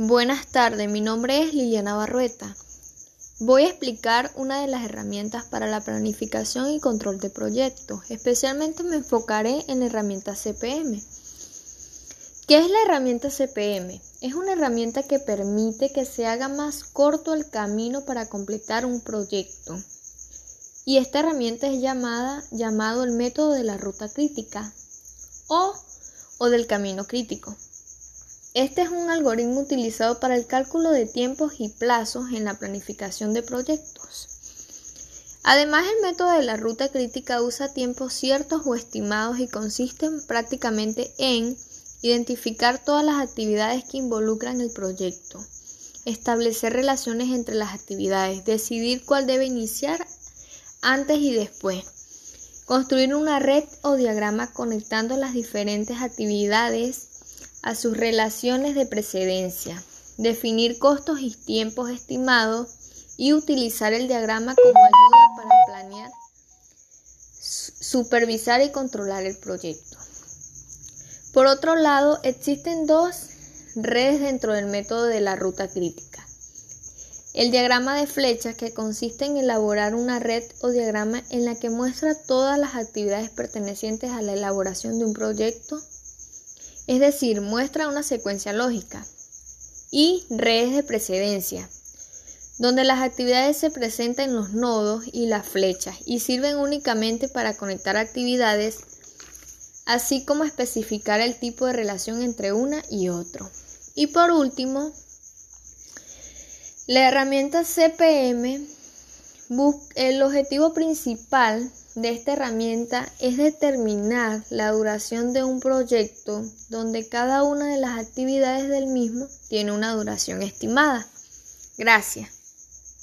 Buenas tardes, mi nombre es Liliana Barrueta. Voy a explicar una de las herramientas para la planificación y control de proyectos. Especialmente me enfocaré en la herramienta CPM. ¿Qué es la herramienta CPM? Es una herramienta que permite que se haga más corto el camino para completar un proyecto. Y esta herramienta es llamada llamado el método de la ruta crítica o, o del camino crítico. Este es un algoritmo utilizado para el cálculo de tiempos y plazos en la planificación de proyectos. Además, el método de la ruta crítica usa tiempos ciertos o estimados y consiste prácticamente en identificar todas las actividades que involucran el proyecto, establecer relaciones entre las actividades, decidir cuál debe iniciar antes y después, construir una red o diagrama conectando las diferentes actividades a sus relaciones de precedencia, definir costos y tiempos estimados y utilizar el diagrama como ayuda para planear, supervisar y controlar el proyecto. Por otro lado, existen dos redes dentro del método de la ruta crítica. El diagrama de flechas que consiste en elaborar una red o diagrama en la que muestra todas las actividades pertenecientes a la elaboración de un proyecto es decir, muestra una secuencia lógica, y redes de precedencia, donde las actividades se presentan en los nodos y las flechas y sirven únicamente para conectar actividades, así como especificar el tipo de relación entre una y otro. Y por último, la herramienta CPM, el objetivo principal de esta herramienta es determinar la duración de un proyecto donde cada una de las actividades del mismo tiene una duración estimada. Gracias.